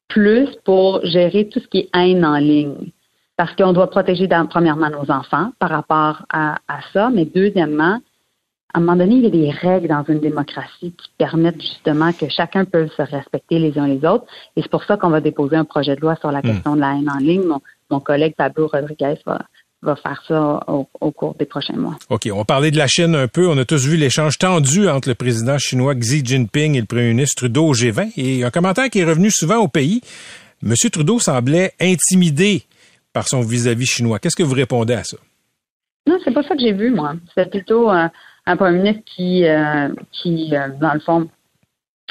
plus pour gérer tout ce qui est haine en ligne. Parce qu'on doit protéger dans- premièrement nos enfants par rapport à, à ça, mais deuxièmement, à un moment donné, il y a des règles dans une démocratie qui permettent justement que chacun peut se respecter les uns les autres. Et c'est pour ça qu'on va déposer un projet de loi sur la Hmm. question de la haine en ligne. Mon, mon collègue Pablo Rodriguez va, va faire ça au, au cours des prochains mois. OK, on parlait de la Chine un peu. On a tous vu l'échange tendu entre le président chinois Xi Jinping et le premier ministre Trudeau au G20. Et un commentaire qui est revenu souvent au pays. M. Trudeau semblait intimidé par son vis-à-vis chinois. Qu'est-ce que vous répondez à ça? Non, c'est pas ça que j'ai vu, moi. C'est plutôt euh, un premier ministre qui, euh, euh, dans le fond,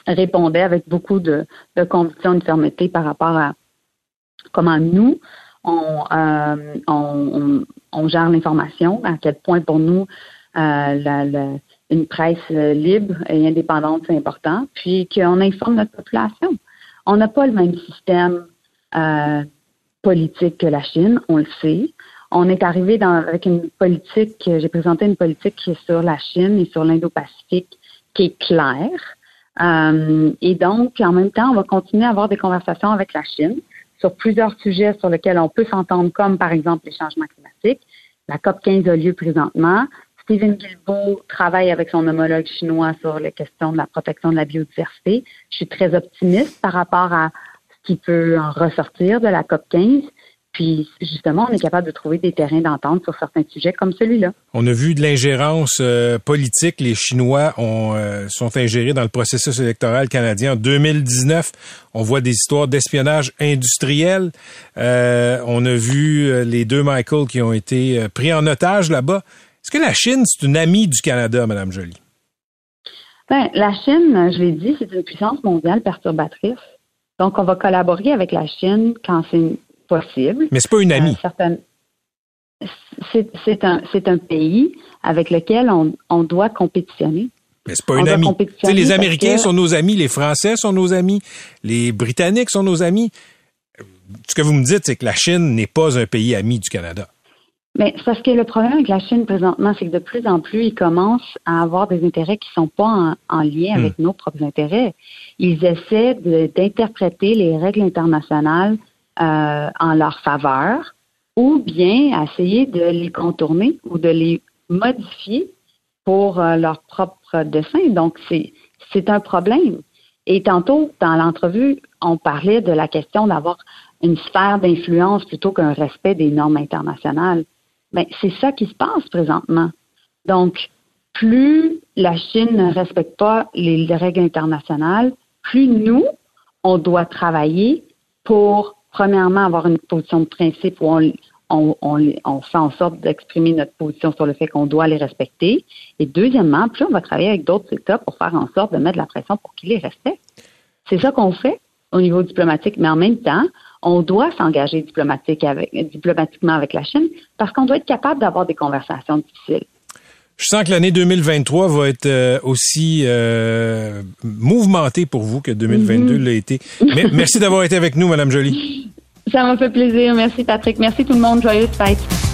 répondait avec beaucoup de, de de fermeté par rapport à comment nous, on, on, gère l'information, à quel point pour nous, une presse libre et indépendante, c'est important, puis qu'on informe notre population. On n'a pas le même système politique que la Chine, on le sait. On est arrivé dans, avec une politique, j'ai présenté une politique qui est sur la Chine et sur l'Indo-Pacifique qui est claire. Euh, et donc, en même temps, on va continuer à avoir des conversations avec la Chine sur plusieurs sujets sur lesquels on peut s'entendre, comme par exemple les changements climatiques. La COP 15 a lieu présentement. Stephen Guilbeault travaille avec son homologue chinois sur les questions de la protection de la biodiversité. Je suis très optimiste par rapport à qui peut en ressortir de la COP 15. Puis, justement, on est capable de trouver des terrains d'entente sur certains sujets comme celui-là. On a vu de l'ingérence euh, politique. Les Chinois ont, euh, sont ingérés dans le processus électoral canadien. En 2019, on voit des histoires d'espionnage industriel. Euh, on a vu euh, les deux Michael qui ont été euh, pris en otage là-bas. Est-ce que la Chine, c'est une amie du Canada, Madame Joly? Ben, la Chine, je l'ai dit, c'est une puissance mondiale perturbatrice. Donc, on va collaborer avec la Chine quand c'est possible. Mais c'est pas une amie. Euh, certaines- c'est, un, un pays avec lequel on, on doit compétitionner. Mais c'est pas une amie. Les Américains que- sont nos amis, les Français sont nos amis, les Britanniques sont nos amis. Ce que vous me dites, c'est que la Chine n'est pas un pays ami du Canada. Mais c'est parce que le problème avec la Chine présentement, c'est que de plus en plus, ils commencent à avoir des intérêts qui sont pas en, en lien avec nos propres intérêts. Ils essaient d'interpréter les règles internationales euh, en leur faveur ou bien essayer de les contourner ou de les modifier pour euh, leur propre dessin. Donc, c'est c'est un problème. Et tantôt, dans l'entrevue, on parlait de la question d'avoir une sphère d'influence plutôt qu'un respect des normes internationales. Ben, c'est ça qui se passe présentement. Donc, plus la Chine ne respecte pas les règles internationales, plus nous, on doit travailler pour, premièrement, avoir une position de principe où on, on, fait en sorte d'exprimer notre position sur le fait qu'on doit les respecter. Et deuxièmement, plus on va travailler avec d'autres États pour faire en sorte de mettre la pression pour qu'ils les respectent. C'est ça qu'on fait au niveau diplomatique, mais en même temps, on doit s'engager diplomatiquement avec la Chine parce qu'on doit être capable d'avoir des conversations difficiles. Je sens que l'année 2023 va être euh, aussi euh, mouvementée pour vous que 2022 mhm. l'a été. Mais, merci d'avoir été avec nous, Madame Jolie. [laughs] Ça m'a fait plaisir. Merci, Patrick. Merci tout le monde. Joyeuse fête.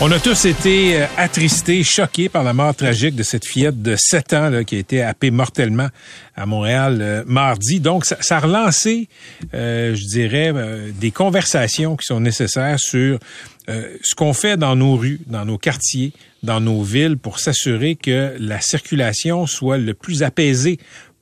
On a tous été euh, attristés, choqués par la mort tragique de cette fillette de 7 ans qui a été happée mortellement à Montréal euh, mardi. Donc, ça, a relancé, euh, je dirais, des conversations qui sont nécessaires sur ce qu'on fait dans nos rues, dans nos quartiers, dans nos villes pour s'assurer que la circulation soit le plus apaisée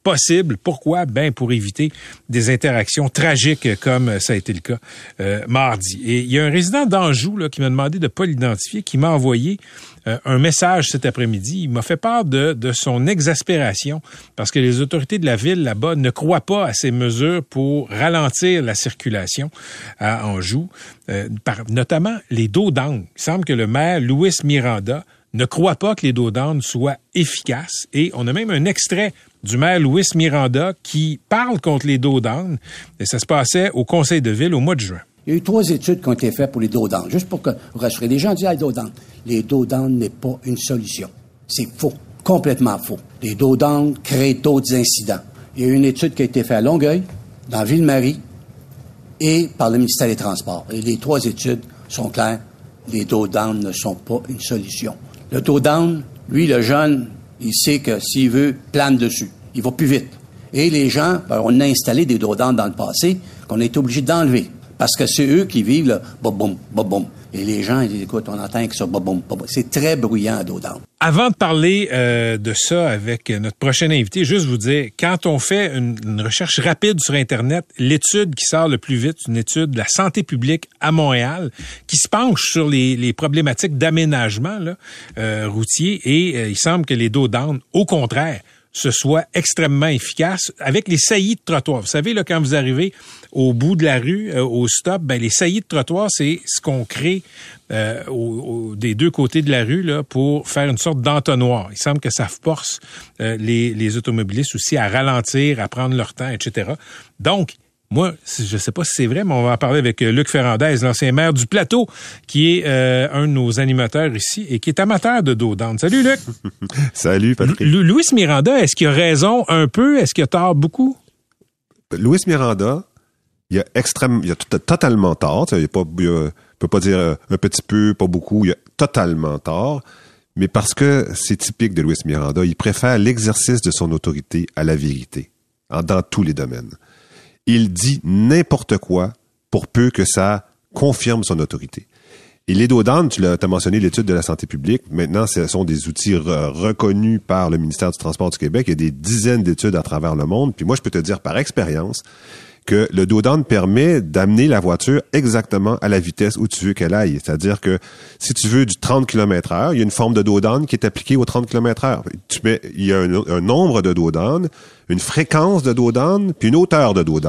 possible. Pourquoi? Ben pour éviter des interactions tragiques comme ça a été le cas euh, mardi. Et il y a un résident d'Anjou là, qui m'a demandé de ne pas l'identifier, qui m'a envoyé euh, un message cet après-midi. Il m'a fait part de, de son exaspération parce que les autorités de la ville là-bas ne croient pas à ces mesures pour ralentir la circulation à Anjou, euh, par, notamment les dos d'angle. Il semble que le maire Louis Miranda ne croit pas que les dos d'âne soient efficaces. Et on a même un extrait du maire Louis Miranda qui parle contre les dos. Et ça se passait au conseil de ville au mois de juin. Il y a eu trois études qui ont été faites pour les dos juste pour que vous rassurez. Les gens disent, ah, les dos. Les dos n'est pas une solution. C'est faux. Complètement faux. Les dos créent d'autres incidents. Il y a eu une étude qui a été faite à Longueuil, dans Ville-Marie, et par le ministère des Transports. Et les trois études sont claires. Les dos ne sont pas une solution. Le dos lui, le jeune, il sait que s'il veut, plane dessus il va plus vite. Et les gens, ben, on a installé des dos dans le passé qu'on a été obligé d'enlever. Parce que c'est eux qui vivent le boum, boum. Et les gens, ils disent, écoute, on entend que ça, boum, C'est très bruyant à dos Avant de parler euh, de ça avec notre prochain invité, juste vous dire, quand on fait une, recherche rapide sur Internet, l'étude qui sort le plus vite, une étude de la santé publique à Montréal, qui se penche sur les, problématiques d'aménagement euh, routier, et euh, il semble que les dos au contraire, ce soit extrêmement efficace avec les saillies de trottoir. Vous savez, là, quand vous arrivez au bout de la rue, euh, au stop, ben, les saillies de trottoir, c'est ce qu'on crée euh, des deux côtés de la rue là, pour faire une sorte d'entonnoir. Il semble que ça force euh, les, les automobilistes aussi à ralentir, à prendre leur temps, etc. Donc, moi, je ne sais pas si c'est vrai, mais on va en parler avec euh, Luc Ferrandez, l'ancien maire du Plateau, qui est euh, un de nos animateurs ici et qui est amateur de dos Salut, Luc. [laughs] Salut, Patrick. Louis Miranda, est-ce qu'il a raison un peu? Est-ce qu'il a tort beaucoup? Louis Miranda, il a extrêmement, il a totalement tort. Il ne peut pas dire euh, un petit peu, pas beaucoup. Il a totalement tort. Mais parce que c'est typique de Louis Miranda, il préfère l'exercice de son autorité à la vérité, dans tous les domaines il dit n'importe quoi pour peu que ça confirme son autorité. Et les dodanes, tu l'as mentionné l'étude de la santé publique. Maintenant, ce sont des outils reconnus par le ministère du Transport du Québec. Il y a des dizaines d'études à travers le monde. Puis moi, je peux te dire par expérience que le dos permet d'amener la voiture exactement à la vitesse où tu veux qu'elle aille. C'est-à-dire que si tu veux du 30 km heure, il y a une forme de dos qui est appliquée au 30 km heure. Tu mets, il y a un, nombre de dos une fréquence de dos puis une hauteur de dos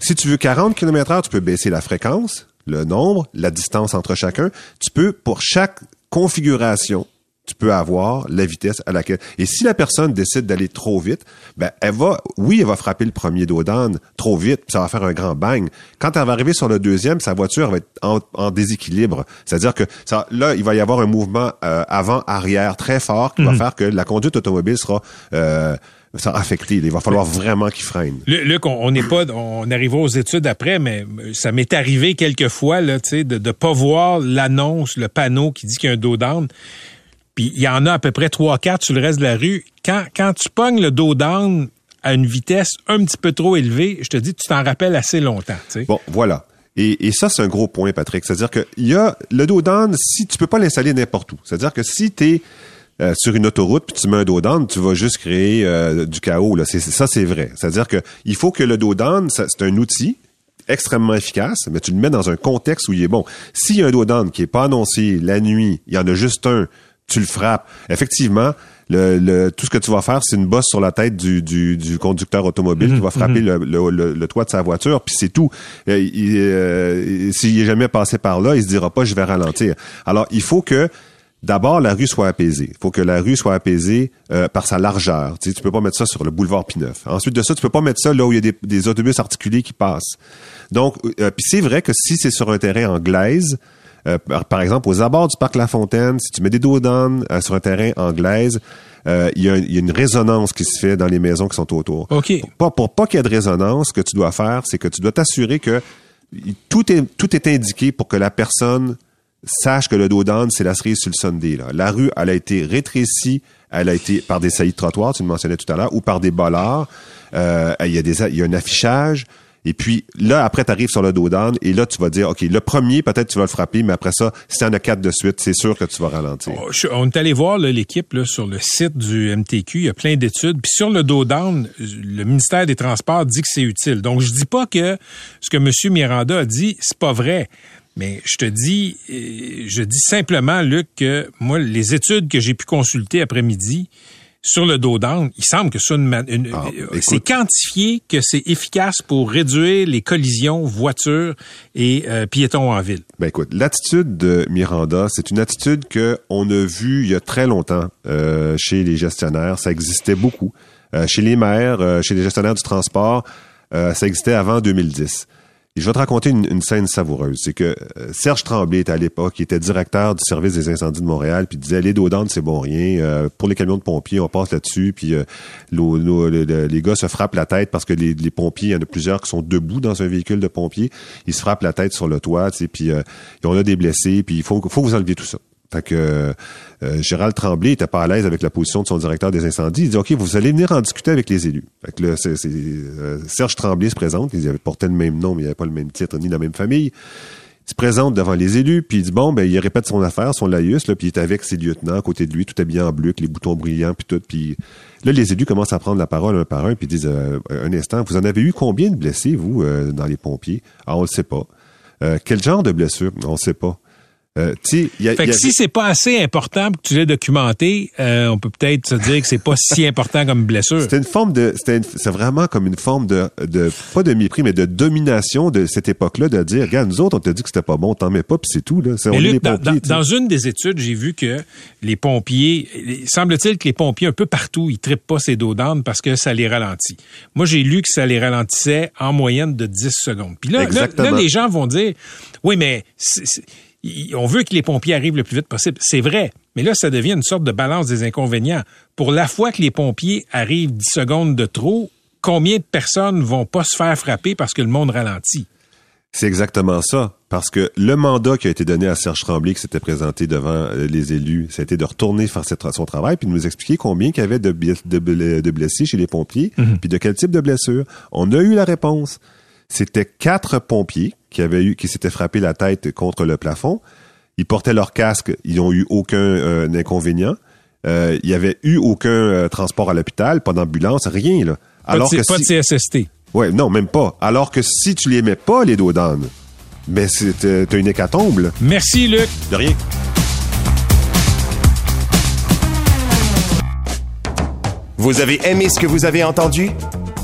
Si tu veux 40 km heure, tu peux baisser la fréquence, le nombre, la distance entre chacun. Tu peux, pour chaque configuration tu peux avoir la vitesse à laquelle. Et si la personne décide d'aller trop vite, ben elle va, oui, elle va frapper le premier dos d'âne trop vite, puis ça va faire un grand bang. Quand elle va arriver sur le deuxième, sa voiture va être en, en déséquilibre. C'est-à-dire que ça, là, il va y avoir un mouvement euh, avant-arrière très fort qui va Mhm. faire que la conduite automobile sera euh. Il va falloir vraiment qu'il freine. Lu- Luc, on n'est pas, on arrivera aux études après, mais ça m'est arrivé quelques fois là, tu sais, de ne pas voir l'annonce, le panneau qui dit qu'il y a un dos down. Puis il y en a à peu près 3-4 sur le reste de la rue. Quand, quand tu pognes le dos down à une vitesse un petit peu trop élevée, je te dis, tu t'en rappelles assez longtemps. Bon, voilà. Et, et ça, c'est un gros point, Patrick. C'est-à-dire que y a le dos down, si tu peux pas l'installer n'importe où. C'est-à-dire que si tu es sur une autoroute puis tu mets un dos down, tu vas juste créer euh, du chaos. Là. C'est- ça, c'est vrai. C'est-à-dire que il faut que le dos c'est un outil extrêmement efficace, mais tu le mets dans un contexte où il est bon. S'il y a un dos qui est pas annoncé la nuit, il y en a juste un, tu le frappes. Effectivement, le, le- tout ce que tu vas faire, c'est une bosse sur la tête du, du, du conducteur automobile Mhm, qui va frapper mhm. le, le, le- le toit de sa voiture, puis c'est tout. Euh, euh, S'il est jamais passé par là, il se dira pas je vais ralentir. Alors, il faut que D'abord, la rue soit apaisée. Il faut que la rue soit apaisée euh, par sa largeur. Tu sais, tu peux pas mettre ça sur le boulevard Pineuf. Ensuite de ça, tu peux pas mettre ça là où il y a des, des autobus articulés qui passent. Donc, euh, puis c'est vrai que si c'est sur un terrain en glaise, euh, par, par exemple aux abords du parc La Fontaine, si tu mets des dos euh, sur un terrain en glaise, euh, il y, a, il y a une résonance qui se fait dans les maisons qui sont autour. OK. Pour pas, pour pas qu'il y ait de résonance, ce que tu dois faire, c'est que tu dois t'assurer que tout est, tout est indiqué pour que la personne sache que le dos c'est la cerise sur le Sunday. Là. La rue, elle a été rétrécie, elle a été par des saillies de trottoir, tu le mentionnais tout à l'heure, ou par des bollards. Euh, il y a des, il y a un affichage. Et puis là, après, tu arrives sur le dos down et là, tu vas dire, OK, le premier, peut-être tu vas le frapper, mais après ça, si tu en as quatre de suite, c'est sûr que tu vas ralentir. Oh, on est allé voir l'équipe sur le site du MTQ. Il y a plein d'études. Puis sur le dos down, le ministère des Transports dit que c'est utile. Donc, je dis pas que ce que M. Miranda a dit, c'est pas vrai. Mais je te dis, euh, je dis simplement, Luc, que moi, les études que j'ai pu consulter après-midi sur le dos down, il semble que une une- Ah, euh, c'est quantifié que c'est efficace pour réduire les collisions voitures et euh, piétons en ville. Ben écoute, l'attitude de Miranda, c'est une attitude que on a vue il y a très longtemps euh, chez les gestionnaires. Ça existait beaucoup. Euh, chez les maires, chez les gestionnaires du transport, ça existait avant 2010. Je vais te raconter une, scène savoureuse. C'est que euh, Serge Tremblay était à l'époque, il était directeur du service des incendies de Montréal, puis il disait les dos c'est bon rien. Euh, pour les camions de pompiers, on passe là-dessus, puis euh, les gars se frappent la tête parce que les, pompiers, il y en a plusieurs qui sont debout dans un véhicule de pompiers, ils se frappent la tête sur le toit, puis euh, on a des blessés, puis il faut, faut vous enlever tout ça. Fait que euh, Gérald Tremblay était pas à l'aise avec la position de son directeur des incendies. Il dit OK, vous allez venir en discuter avec les élus. Fait que là, c'est, euh, Serge Tremblay se présente. Il avait porté le même nom, mais il avait pas le même titre ni la même famille. Il se présente devant les élus, puis il dit bon, ben il répète son affaire, son laïus, là, puis il est avec ses lieutenants à côté de lui, tout habillé en bleu, avec les boutons brillants, puis tout. Puis là, les élus commencent à prendre la parole un par un, puis ils disent euh, un instant, vous en avez eu combien de blessés vous euh, dans les pompiers? Ah, on le sait pas. Euh, quel genre de blessure? On le sait pas. Euh, y a- Fait y que a- si c'est pas assez important pour que tu l'aies documenté, euh, on peut peut-être se dire que c'est pas si important comme blessure. C'était une forme de, c'est vraiment comme une forme de, de, pas de mépris, mais de domination de cette époque-là, de dire, regarde, nous autres, on t'a dit que c'était pas bon, t'en mets pas, puis c'est tout, là. On est Luc, les dans, pompiers, dans- tu sais. dans une des études, j'ai vu que les pompiers, il semble-t-il que les pompiers un peu partout, ils trippent pas ces dos d'âne parce que ça les ralentit. Moi, j'ai lu que ça les ralentissait en moyenne de 10 secondes. Puis là, là, là, les gens vont dire, oui, mais on veut que les pompiers arrivent le plus vite possible. C'est vrai. Mais là, ça devient une sorte de balance des inconvénients. Pour la fois que les pompiers arrivent 10 secondes de trop, combien de personnes vont pas se faire frapper parce que le monde ralentit? C'est exactement ça. Parce que le mandat qui a été donné à Serge Tremblay, qui s'était présenté devant euh, les élus, c'était de retourner faire son travail, puis de nous expliquer combien il y avait de blessés chez les pompiers, Mhm. puis de quel type de blessure. On a eu la réponse. C'était quatre pompiers qui avaient eu, qui s'étaient frappés la tête contre le plafond. Ils portaient leur casque, ils n'ont eu aucun euh, inconvénient. Euh, il y avait eu aucun euh, transport à l'hôpital, pas d'ambulance, rien là. Pas de, que pas de CSST. Ouais, non, même pas. Alors que si tu les mets pas, les dos d'âne, mais c'est, t'as une hécatombe, là. Merci, Luc. De rien. Vous avez aimé ce que vous avez entendu?